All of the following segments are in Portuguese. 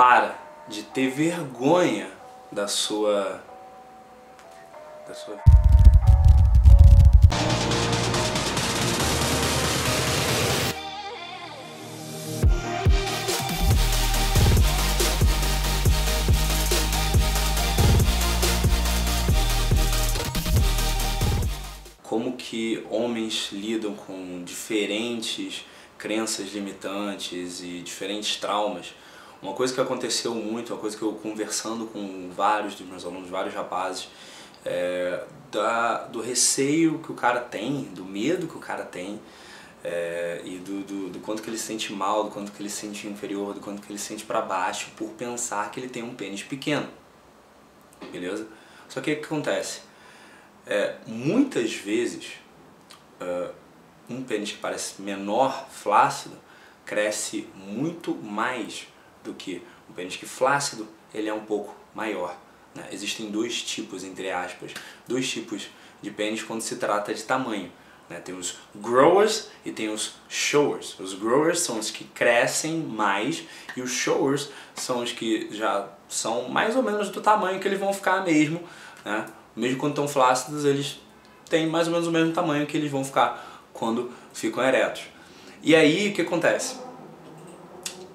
para de ter vergonha da sua da sua como que homens lidam com diferentes crenças limitantes e diferentes traumas. Uma coisa que aconteceu muito, uma coisa que eu conversando com vários dos meus alunos, vários rapazes, é, da, do receio que o cara tem, do medo que o cara tem é, e do, do, do, quanto que ele se sente mal, do quanto que ele se sente inferior, do quanto que ele se sente para baixo por pensar que ele tem um pênis pequeno. Beleza? Só que o que acontece? É, muitas vezes, uh, um pênis que parece menor, flácido, cresce muito mais do que um pênis que flácido, ele é um pouco maior. Né? Existem dois tipos, entre aspas, dois tipos de pênis quando se trata de tamanho. Né? Tem os growers e tem os showers. Os growers são os que crescem mais e os showers são os que já são mais ou menos do tamanho que eles vão ficar mesmo. Né? Mesmo quando estão flácidos, eles têm mais ou menos o mesmo tamanho que eles vão ficar quando ficam eretos. E aí, o que acontece?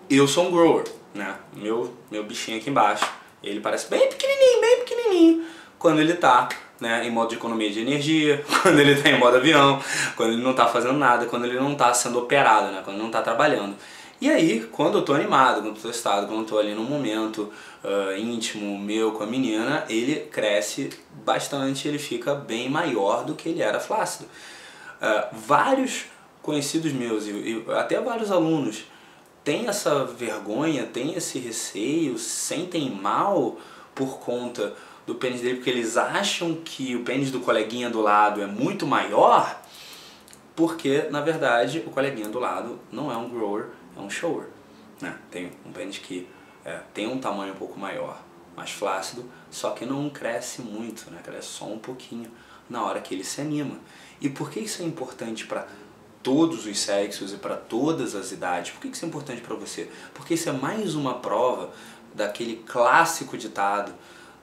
Eu sou um grower, né? Meu, meu bichinho aqui embaixo, ele parece bem pequenininho, bem pequenininho, quando ele tá né, em modo de economia de energia, quando ele está em modo avião, quando ele não está fazendo nada, quando ele não está sendo operado, né, quando ele não está trabalhando. E aí, quando eu estou animado, quando estou estado, quando estou ali num momento uh, íntimo meu com a menina, ele cresce bastante, ele fica bem maior do que ele era flácido. Uh, vários conhecidos meus e, e, até vários alunos têm essa vergonha, têm esse receio, sentem mal por conta do pênis dele, porque eles acham que o pênis do coleguinha do lado é muito maior, porque na verdade o coleguinha do lado não é um grower, é um shower. Né? Tem um pênis que é, tem um tamanho um pouco maior, mais flácido, só que não cresce muito, né? cresce só um pouquinho na hora que ele se anima. E por que isso é importante para todos os sexos e para todas as idades? Por que isso é importante para você? Porque isso é mais uma prova daquele clássico ditado,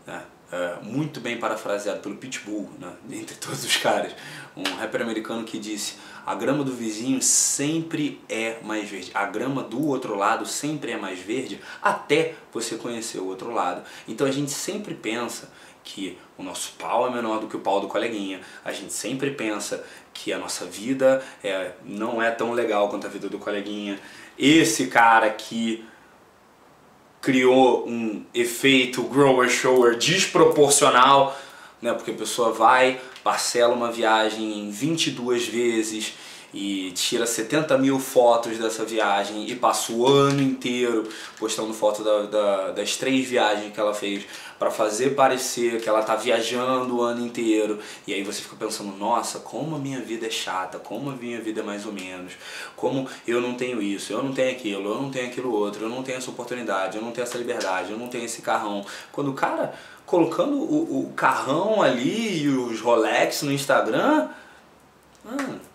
né? é, muito bem parafraseado pelo Pitbull, né? entre todos os caras, um rapper americano que disse a grama do vizinho sempre é mais verde. A grama do outro lado sempre é mais verde até você conhecer o outro lado. Então a gente sempre pensa que o nosso pau é menor do que o pau do coleguinha. A gente sempre pensa que a nossa vida é, não é tão legal quanto a vida do coleguinha. Esse cara que criou um efeito grower-shower desproporcional, né? porque a pessoa vai, parcela uma viagem em 22 vezes e tira 70 mil fotos dessa viagem e passa o ano inteiro postando foto da, da, das três viagens que ela fez para fazer parecer que ela tá viajando o ano inteiro. E aí você fica pensando nossa como a minha vida é chata como a minha vida é mais ou menos como eu não tenho isso eu não tenho aquilo eu não tenho aquilo outro eu não tenho essa oportunidade eu não tenho essa liberdade eu não tenho esse carrão. Quando o cara colocando o, o carrão ali e os Rolex no Instagram o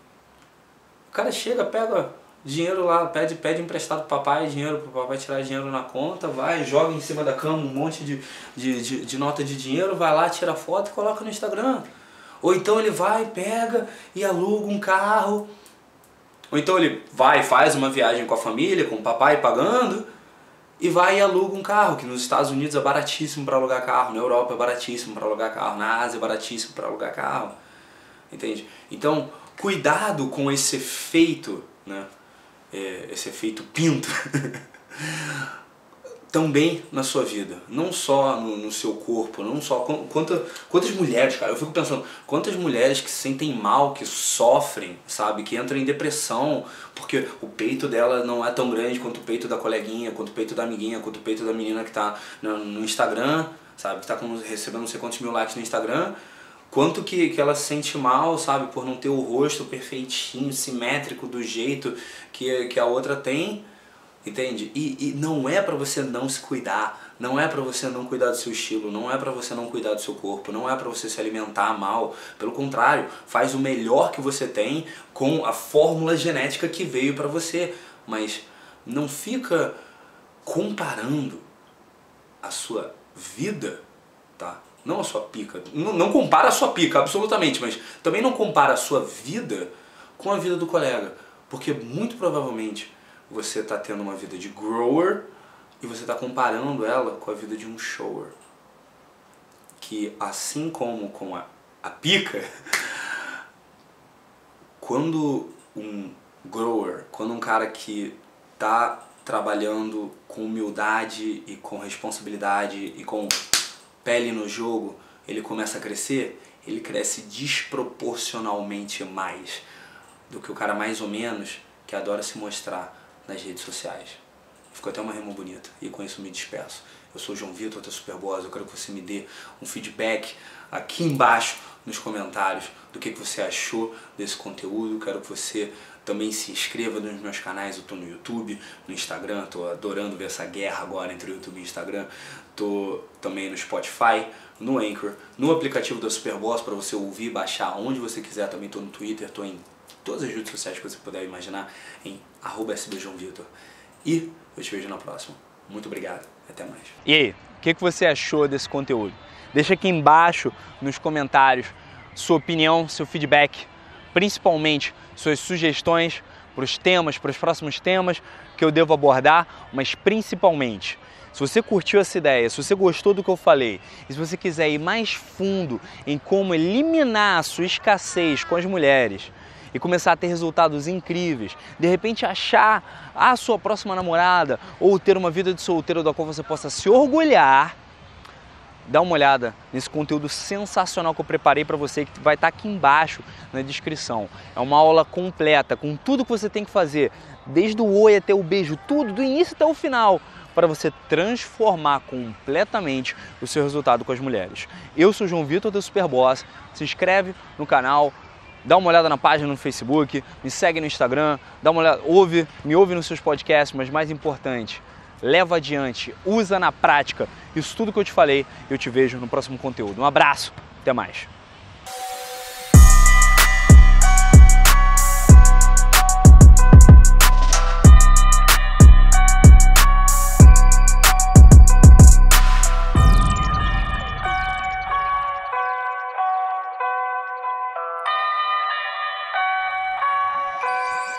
cara chega, pega dinheiro lá, pede, pede emprestado pro papai, dinheiro pro papai tirar dinheiro na conta, vai, joga em cima da cama um monte de, de, de, de nota de dinheiro, vai lá, tira foto e coloca no Instagram. Ou então ele vai, pega e aluga um carro. Ou então ele vai, faz uma viagem com a família, com o papai pagando, e vai e aluga um carro, que nos Estados Unidos é baratíssimo para alugar carro, na Europa é baratíssimo para alugar carro, na Ásia é baratíssimo para alugar carro. Entende? Então, cuidado com esse efeito, né? É, esse efeito pinto, também na sua vida, não só no, no seu corpo, não só quanta, quantas mulheres, cara, eu fico pensando, quantas mulheres que se sentem mal, que sofrem, sabe, que entram em depressão porque o peito dela não é tão grande quanto o peito da coleguinha, quanto o peito da amiguinha, quanto o peito da menina que tá no, no Instagram, sabe, que tá com, recebendo não sei quantos mil likes no Instagram, quanto que, que ela se sente mal, sabe, por não ter o rosto perfeitinho, simétrico do jeito que, que a outra tem, entende? E, e não é para você não se cuidar, não é para você não cuidar do seu estilo, não é para você não cuidar do seu corpo, não é para você se alimentar mal, pelo contrário, faz o melhor que você tem com a fórmula genética que veio para você, mas não fica comparando a sua vida, tá? Não a sua pica. Não, não compara a sua pica, absolutamente, mas também não compara a sua vida com a vida do colega. Porque muito provavelmente você está tendo uma vida de grower e você está comparando ela com a vida de um shower. Que assim como com a, a pica, quando um grower, quando um cara que está trabalhando com humildade e com responsabilidade e com pele no jogo, ele começa a crescer, ele cresce desproporcionalmente mais do que o cara mais ou menos que adora se mostrar nas redes sociais. Ficou até uma rima bonita e com isso me despeço. Eu sou o João Vitor da Superboss, eu quero que você me dê um feedback aqui embaixo nos comentários do que, que você achou desse conteúdo. Quero que você também se inscreva nos meus canais, eu estou no YouTube, no Instagram, estou adorando ver essa guerra agora entre o YouTube e o Instagram. Estou também no Spotify, no Anchor, no aplicativo da Superboss para você ouvir, baixar onde você quiser. Também estou no Twitter, estou em todas as redes sociais que você puder imaginar, em SBJoãoVitor. E eu te vejo na próxima. Muito obrigado, até mais. E aí, o que, que você achou desse conteúdo? Deixa aqui embaixo nos comentários sua opinião, seu feedback, principalmente suas sugestões para os temas, para os próximos temas que eu devo abordar, mas principalmente, se você curtiu essa ideia, se você gostou do que eu falei, e se você quiser ir mais fundo em como eliminar a sua escassez com as mulheres e começar a ter resultados incríveis, de repente achar a sua próxima namorada ou ter uma vida de solteiro da qual você possa se orgulhar, dá uma olhada nesse conteúdo sensacional que eu preparei para você, que vai estar tá aqui embaixo na descrição. É uma aula completa com tudo que você tem que fazer, desde o oi até o beijo, tudo, do início até o final, para você transformar completamente o seu resultado com as mulheres. Eu sou o João Vitor da Superboss. Se inscreve no canal, dá uma olhada na página no Facebook, me segue no Instagram, dá uma olhada, ouve, me ouve nos seus podcasts, mas mais importante, leva adiante, usa na prática isso tudo que eu te falei. Eu te vejo no próximo conteúdo. Um abraço, até mais.